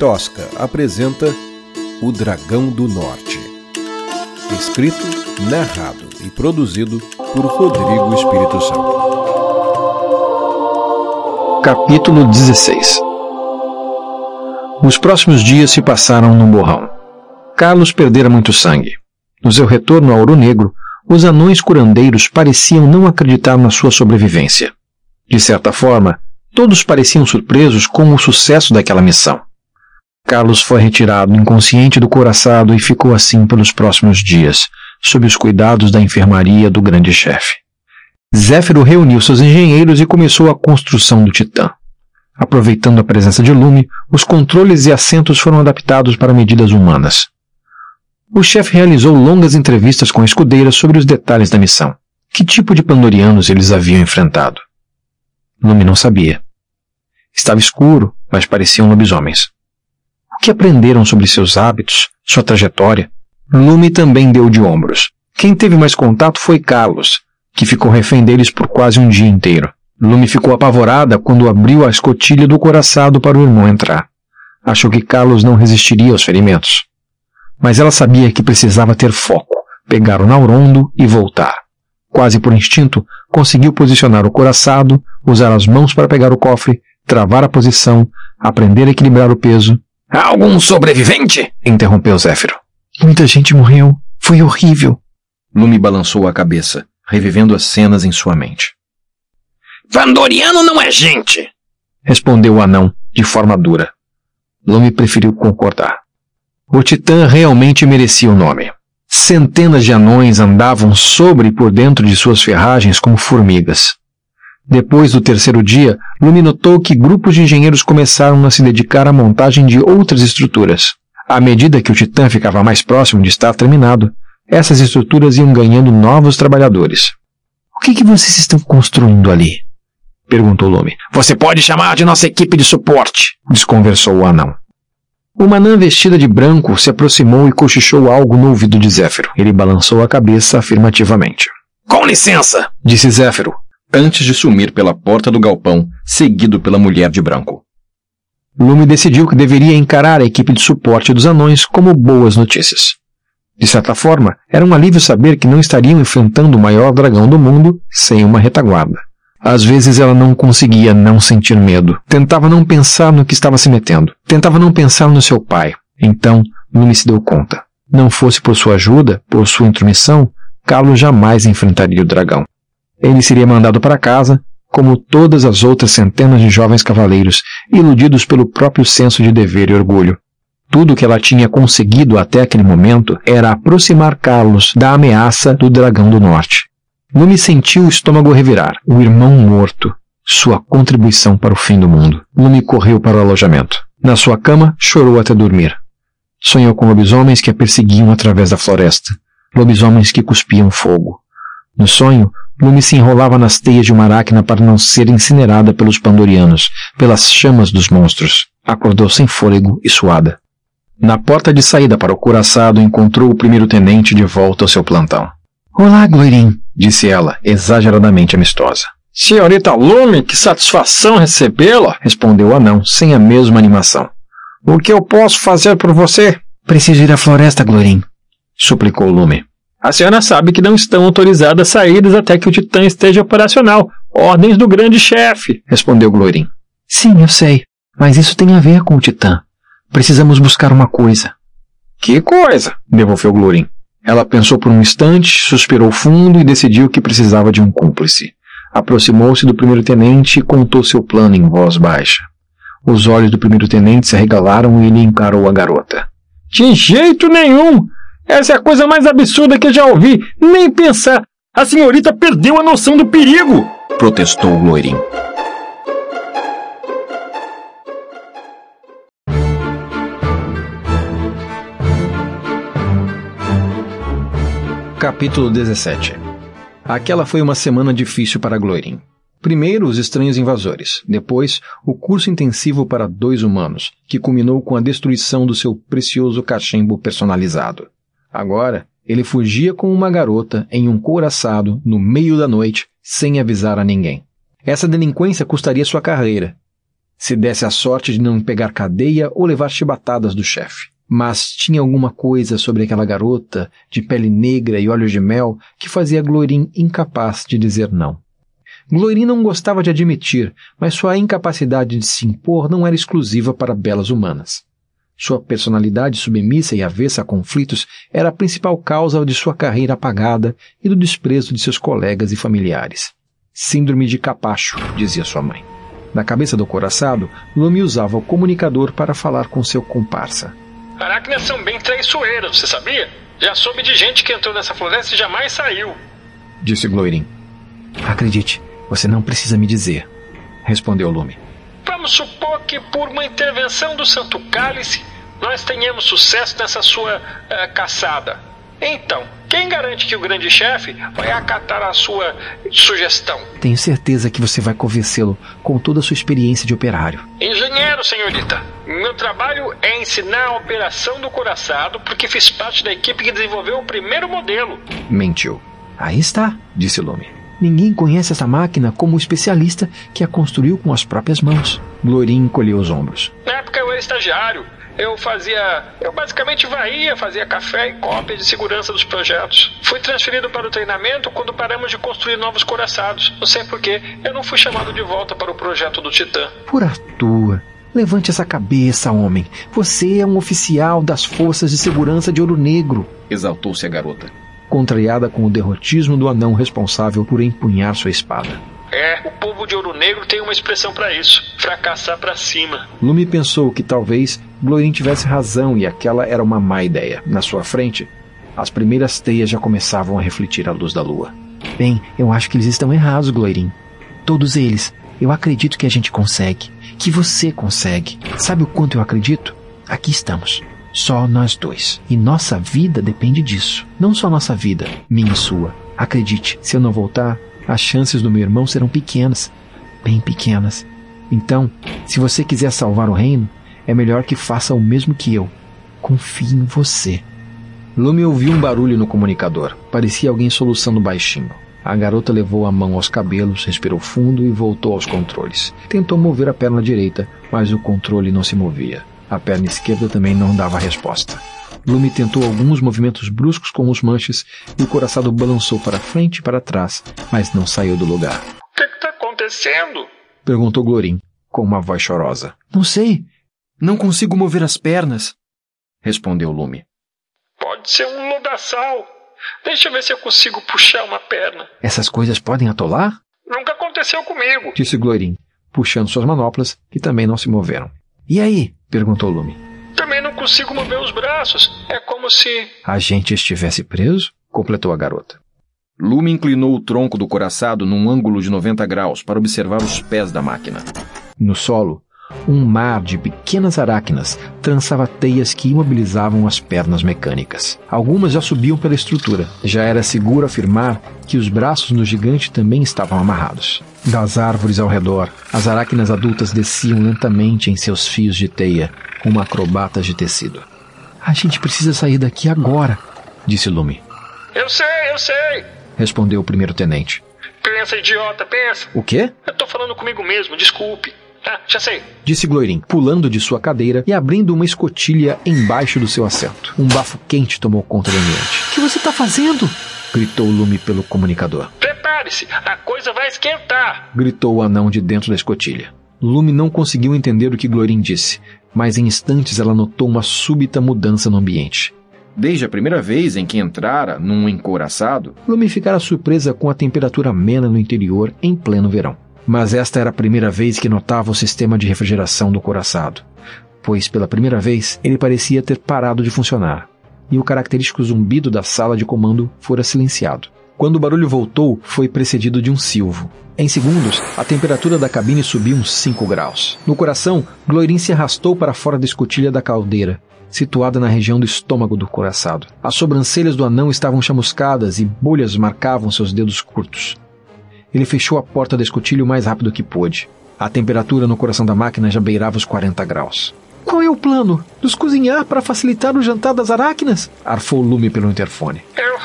Tosca apresenta O Dragão do Norte. Escrito, narrado e produzido por Rodrigo Espírito Santo. Capítulo 16 Os próximos dias se passaram num borrão. Carlos perdera muito sangue. No seu retorno ao Ouro Negro, os anões curandeiros pareciam não acreditar na sua sobrevivência. De certa forma, todos pareciam surpresos com o sucesso daquela missão. Carlos foi retirado inconsciente do coraçado e ficou assim pelos próximos dias, sob os cuidados da enfermaria do grande chefe. Zéfiro reuniu seus engenheiros e começou a construção do Titã. Aproveitando a presença de Lume, os controles e assentos foram adaptados para medidas humanas. O chefe realizou longas entrevistas com a escudeira sobre os detalhes da missão. Que tipo de pandorianos eles haviam enfrentado? Lume não sabia. Estava escuro, mas pareciam lobisomens que aprenderam sobre seus hábitos, sua trajetória. Lume também deu de ombros. Quem teve mais contato foi Carlos, que ficou refém deles por quase um dia inteiro. Lume ficou apavorada quando abriu a escotilha do coraçado para o irmão entrar. Achou que Carlos não resistiria aos ferimentos. Mas ela sabia que precisava ter foco, pegar o Naurondo e voltar. Quase por instinto, conseguiu posicionar o coraçado, usar as mãos para pegar o cofre, travar a posição, aprender a equilibrar o peso Algum sobrevivente? interrompeu Zéfiro. Muita gente morreu. Foi horrível. Lume balançou a cabeça, revivendo as cenas em sua mente. Vandoriano não é gente! Respondeu o anão, de forma dura. Lume preferiu concordar. O Titã realmente merecia o nome. Centenas de anões andavam sobre e por dentro de suas ferragens como formigas. Depois do terceiro dia, Lume notou que grupos de engenheiros começaram a se dedicar à montagem de outras estruturas. À medida que o Titã ficava mais próximo de estar terminado, essas estruturas iam ganhando novos trabalhadores. O que, que vocês estão construindo ali? perguntou Lume. Você pode chamar de nossa equipe de suporte, desconversou o anão. Uma anã vestida de branco se aproximou e cochichou algo no ouvido de Zéfiro. Ele balançou a cabeça afirmativamente. Com licença, disse Zéfiro, antes de sumir pela porta do galpão, seguido pela mulher de branco. Lume decidiu que deveria encarar a equipe de suporte dos anões como boas notícias. De certa forma, era um alívio saber que não estariam enfrentando o maior dragão do mundo sem uma retaguarda. Às vezes ela não conseguia não sentir medo. Tentava não pensar no que estava se metendo. Tentava não pensar no seu pai. Então, Lume se deu conta. Não fosse por sua ajuda, por sua intromissão, Carlos jamais enfrentaria o dragão. Ele seria mandado para casa, como todas as outras centenas de jovens cavaleiros, iludidos pelo próprio senso de dever e orgulho. Tudo o que ela tinha conseguido até aquele momento era aproximar Carlos da ameaça do Dragão do Norte. Lume sentiu o estômago revirar, o irmão morto, sua contribuição para o fim do mundo. Lume correu para o alojamento. Na sua cama, chorou até dormir. Sonhou com lobisomens que a perseguiam através da floresta, lobisomens que cuspiam fogo. No sonho, Lume se enrolava nas teias de uma aracna para não ser incinerada pelos pandorianos, pelas chamas dos monstros. Acordou sem fôlego e suada. Na porta de saída para o curaçado encontrou o primeiro-tenente de volta ao seu plantão. Olá, Gloirim, disse ela, exageradamente amistosa. Senhorita Lume, que satisfação recebê-la, respondeu o anão, sem a mesma animação. O que eu posso fazer por você? Preciso ir à floresta, Glorim, suplicou Lume. A senhora sabe que não estão autorizadas saídas até que o Titã esteja operacional. Ordens do grande chefe, respondeu Glorin. Sim, eu sei. Mas isso tem a ver com o Titã. Precisamos buscar uma coisa. Que coisa? devolveu Glorin. Ela pensou por um instante, suspirou fundo e decidiu que precisava de um cúmplice. Aproximou-se do primeiro-tenente e contou seu plano em voz baixa. Os olhos do primeiro-tenente se arregalaram e ele encarou a garota. De jeito nenhum! Essa é a coisa mais absurda que eu já ouvi. Nem pensar. A senhorita perdeu a noção do perigo! Protestou o loirinho. Capítulo 17 Aquela foi uma semana difícil para Gloirin. Primeiro, os estranhos invasores. Depois, o curso intensivo para dois humanos, que culminou com a destruição do seu precioso cachimbo personalizado. Agora, ele fugia com uma garota em um couraçado no meio da noite, sem avisar a ninguém. Essa delinquência custaria sua carreira. se desse a sorte de não pegar cadeia ou levar chibatadas do chefe. Mas tinha alguma coisa sobre aquela garota, de pele negra e olhos de mel, que fazia Glorin incapaz de dizer não. Glorin não gostava de admitir, mas sua incapacidade de se impor não era exclusiva para belas humanas. Sua personalidade submissa e avessa a conflitos era a principal causa de sua carreira apagada e do desprezo de seus colegas e familiares. Síndrome de capacho, dizia sua mãe. Na cabeça do coraçado, Lumi usava o comunicador para falar com seu comparsa. Aracnas são bem traiçoeiras, você sabia? Já soube de gente que entrou nessa floresta e jamais saiu. Disse Gloirin. Acredite, você não precisa me dizer. Respondeu Lume. Vamos supor que por uma intervenção do Santo Cálice nós tenhamos sucesso nessa sua uh, caçada. Então, quem garante que o grande chefe vai acatar a sua sugestão? Tenho certeza que você vai convencê-lo com toda a sua experiência de operário. Engenheiro, senhorita. Meu trabalho é ensinar a operação do coraçado porque fiz parte da equipe que desenvolveu o primeiro modelo. Mentiu. Aí está, disse Lume. Ninguém conhece essa máquina como o especialista que a construiu com as próprias mãos. Glorin encolheu os ombros. Na época eu era estagiário eu fazia. Eu basicamente varria, fazia café e cópias de segurança dos projetos. Fui transferido para o treinamento quando paramos de construir novos coraçados. Não sei porquê, eu não fui chamado de volta para o projeto do Titã. Por Arthur. Levante essa cabeça, homem. Você é um oficial das forças de segurança de Ouro Negro. Exaltou-se a garota, contrariada com o derrotismo do anão responsável por empunhar sua espada. É, o povo de Ouro Negro tem uma expressão para isso: fracassar para cima. Lume pensou que talvez Glorin tivesse razão e aquela era uma má ideia. Na sua frente, as primeiras teias já começavam a refletir a luz da lua. Bem, eu acho que eles estão errados, Gloirin. Todos eles. Eu acredito que a gente consegue. Que você consegue. Sabe o quanto eu acredito? Aqui estamos. Só nós dois. E nossa vida depende disso. Não só nossa vida, minha e sua. Acredite, se eu não voltar, as chances do meu irmão serão pequenas, bem pequenas. Então, se você quiser salvar o reino, é melhor que faça o mesmo que eu. Confie em você. Lume ouviu um barulho no comunicador. Parecia alguém soluçando baixinho. A garota levou a mão aos cabelos, respirou fundo e voltou aos controles. Tentou mover a perna direita, mas o controle não se movia. A perna esquerda também não dava resposta. Lume tentou alguns movimentos bruscos com os manches e o coraçado balançou para frente e para trás, mas não saiu do lugar. O que está acontecendo? Perguntou Glorin, com uma voz chorosa. Não sei. Não consigo mover as pernas. Respondeu Lume. Pode ser um lodaçal. Deixa eu ver se eu consigo puxar uma perna. Essas coisas podem atolar? Nunca aconteceu comigo. Disse Glorin, puxando suas manoplas, que também não se moveram. E aí? Perguntou Lume. Também não consigo mover os braços. É como se. A gente estivesse preso? Completou a garota. Lume inclinou o tronco do coraçado num ângulo de 90 graus para observar os pés da máquina. No solo, um mar de pequenas aracnas trançava teias que imobilizavam as pernas mecânicas. Algumas já subiam pela estrutura. Já era seguro afirmar que os braços no gigante também estavam amarrados. Das árvores ao redor, as aracnas adultas desciam lentamente em seus fios de teia, como acrobatas de tecido. A gente precisa sair daqui agora, disse Lume. Eu sei, eu sei, respondeu o primeiro-tenente. Pensa, idiota, pensa. O quê? Eu tô falando comigo mesmo, desculpe. Ah, já sei. Disse Gloirin, pulando de sua cadeira e abrindo uma escotilha embaixo do seu assento. Um bafo quente tomou conta do ambiente. O que você está fazendo? Gritou Lume pelo comunicador. Prepare-se, a coisa vai esquentar. Gritou o anão de dentro da escotilha. Lume não conseguiu entender o que Glorin disse, mas em instantes ela notou uma súbita mudança no ambiente. Desde a primeira vez em que entrara num encouraçado, Lume ficara surpresa com a temperatura amena no interior em pleno verão. Mas esta era a primeira vez que notava o sistema de refrigeração do coraçado, pois pela primeira vez ele parecia ter parado de funcionar, e o característico zumbido da sala de comando fora silenciado. Quando o barulho voltou, foi precedido de um silvo. Em segundos, a temperatura da cabine subiu uns 5 graus. No coração, Gloirin se arrastou para fora da escotilha da caldeira, situada na região do estômago do coraçado. As sobrancelhas do anão estavam chamuscadas e bolhas marcavam seus dedos curtos. Ele fechou a porta da escotilha o mais rápido que pôde. A temperatura no coração da máquina já beirava os 40 graus. Qual é o plano? Nos cozinhar para facilitar o jantar das aracnas? Arfou Lume pelo interfone. Eu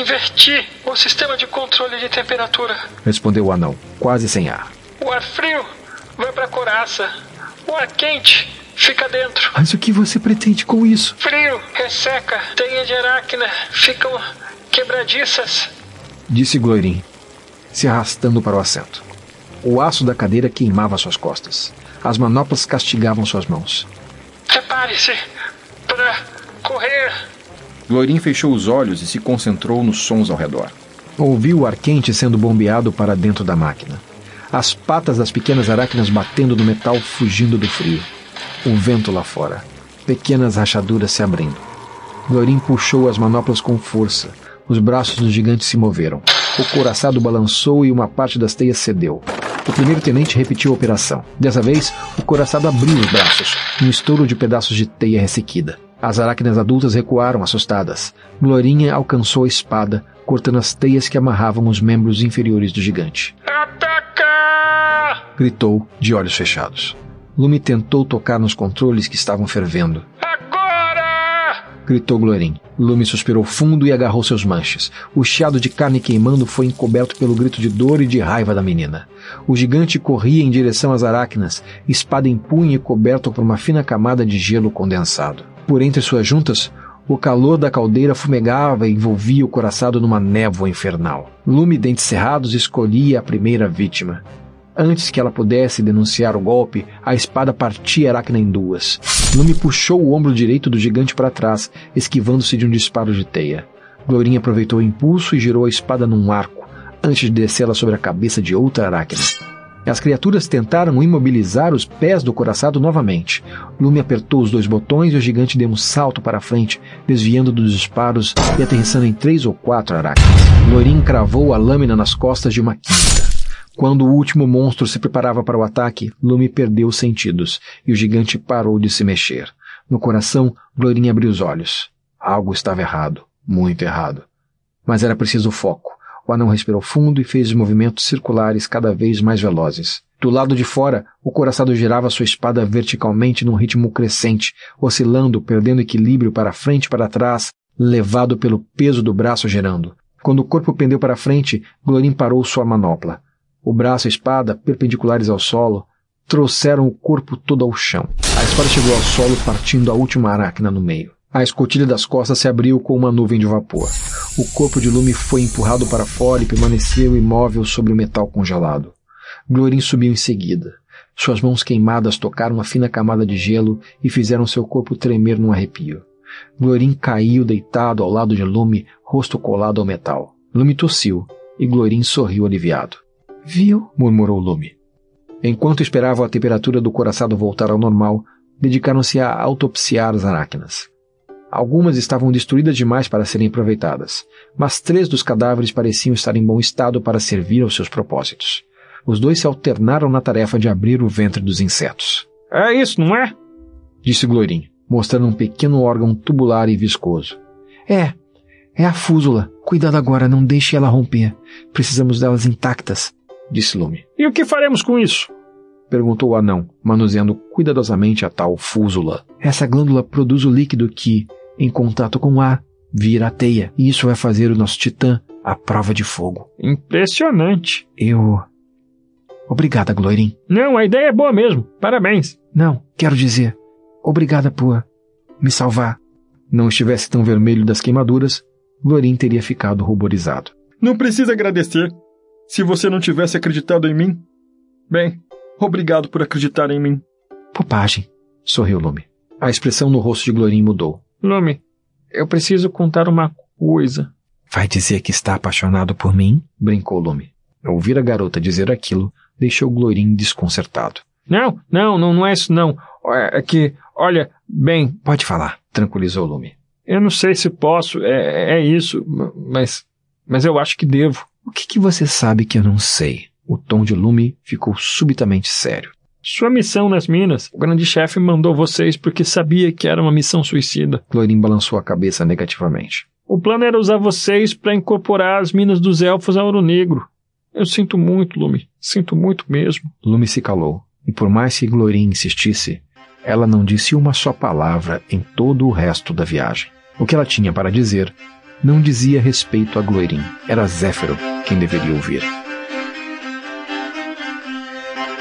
inverti o sistema de controle de temperatura. Respondeu o anão, quase sem ar. O ar frio vai pra coraça. O ar quente fica dentro. Mas o que você pretende com isso? Frio, resseca, teia de aracna, ficam quebradiças. Disse Gloirin, se arrastando para o assento. O aço da cadeira queimava suas costas. As manoplas castigavam suas mãos. Prepare-se para correr. Glorin fechou os olhos e se concentrou nos sons ao redor. Ouviu o ar quente sendo bombeado para dentro da máquina. As patas das pequenas aracnas batendo no metal, fugindo do frio. O vento lá fora. Pequenas rachaduras se abrindo. Glorin puxou as manoplas com força. Os braços do gigante se moveram. O coraçado balançou e uma parte das teias cedeu. O primeiro tenente repetiu a operação. Dessa vez, o coraçado abriu os braços, um estouro de pedaços de teia ressequida. As aracnas adultas recuaram, assustadas. Glorinha alcançou a espada, cortando as teias que amarravam os membros inferiores do gigante. Ataca! Gritou, de olhos fechados. Lume tentou tocar nos controles que estavam fervendo. Gritou Glorin. Lume suspirou fundo e agarrou seus manches. O chiado de carne queimando foi encoberto pelo grito de dor e de raiva da menina. O gigante corria em direção às aracnas, espada em punho e coberto por uma fina camada de gelo condensado. Por entre suas juntas, o calor da caldeira fumegava e envolvia o coraçado numa névoa infernal. Lume Dentes Cerrados escolhia a primeira vítima. Antes que ela pudesse denunciar o golpe, a espada partia aracna em duas. Lume puxou o ombro direito do gigante para trás, esquivando-se de um disparo de teia. Glorinha aproveitou o impulso e girou a espada num arco, antes de descê-la sobre a cabeça de outra aracna. As criaturas tentaram imobilizar os pés do coraçado novamente. Lume apertou os dois botões e o gigante deu um salto para a frente, desviando dos disparos e aterrissando em três ou quatro aracnas. Lorin cravou a lâmina nas costas de uma quinta. Quando o último monstro se preparava para o ataque, Lume perdeu os sentidos e o gigante parou de se mexer. No coração, Glorin abriu os olhos. Algo estava errado, muito errado. Mas era preciso foco. O anão respirou fundo e fez movimentos circulares cada vez mais velozes. Do lado de fora, o coraçado girava sua espada verticalmente num ritmo crescente, oscilando, perdendo equilíbrio para frente e para trás, levado pelo peso do braço girando. Quando o corpo pendeu para frente, Glorin parou sua manopla. O braço e a espada, perpendiculares ao solo, trouxeram o corpo todo ao chão. A espada chegou ao solo, partindo a última aracna no meio. A escotilha das costas se abriu com uma nuvem de vapor. O corpo de Lume foi empurrado para fora e permaneceu imóvel sobre o metal congelado. Glorin subiu em seguida. Suas mãos queimadas tocaram uma fina camada de gelo e fizeram seu corpo tremer num arrepio. Glorin caiu deitado ao lado de Lume, rosto colado ao metal. Lume tossiu e Glorin sorriu aliviado. Viu? murmurou Lume. Enquanto esperavam a temperatura do coraçado voltar ao normal, dedicaram-se a autopsiar as aracnas. Algumas estavam destruídas demais para serem aproveitadas, mas três dos cadáveres pareciam estar em bom estado para servir aos seus propósitos. Os dois se alternaram na tarefa de abrir o ventre dos insetos. É isso, não é? Disse Glorin, mostrando um pequeno órgão tubular e viscoso. É, é a fúzula. Cuidado agora, não deixe ela romper. Precisamos delas intactas, disse Lume. E o que faremos com isso? Perguntou o anão, manuseando cuidadosamente a tal fúzula. Essa glândula produz o líquido que, em contato com o ar, vira a teia. E isso vai fazer o nosso titã a prova de fogo. Impressionante. Eu. Obrigada, Gloirin. Não, a ideia é boa mesmo. Parabéns. Não, quero dizer. Obrigada por me salvar. Não estivesse tão vermelho das queimaduras, Glorin teria ficado ruborizado. Não precisa agradecer. Se você não tivesse acreditado em mim. Bem, obrigado por acreditar em mim. Popagem, sorriu Lume. A expressão no rosto de Glorin mudou. Lume, eu preciso contar uma coisa. Vai dizer que está apaixonado por mim? Brincou Lume. Ouvir a garota dizer aquilo deixou Glorin desconcertado. Não, não, não, não é isso não. É que, olha, bem. Pode falar, tranquilizou Lume. Eu não sei se posso, é, é isso, mas. Mas eu acho que devo. O que, que você sabe que eu não sei? O tom de Lume ficou subitamente sério. Sua missão nas minas. O grande chefe mandou vocês porque sabia que era uma missão suicida. Clorin balançou a cabeça negativamente. O plano era usar vocês para incorporar as minas dos elfos a Ouro Negro. Eu sinto muito, Lume. Sinto muito mesmo. Lume se calou, e por mais que Glorin insistisse, ela não disse uma só palavra em todo o resto da viagem. O que ela tinha para dizer não dizia respeito a Glorin. Era Zéfiro quem deveria ouvir.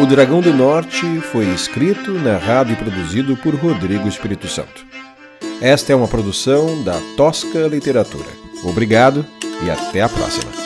O Dragão do Norte foi escrito, narrado e produzido por Rodrigo Espírito Santo. Esta é uma produção da Tosca Literatura. Obrigado e até a próxima.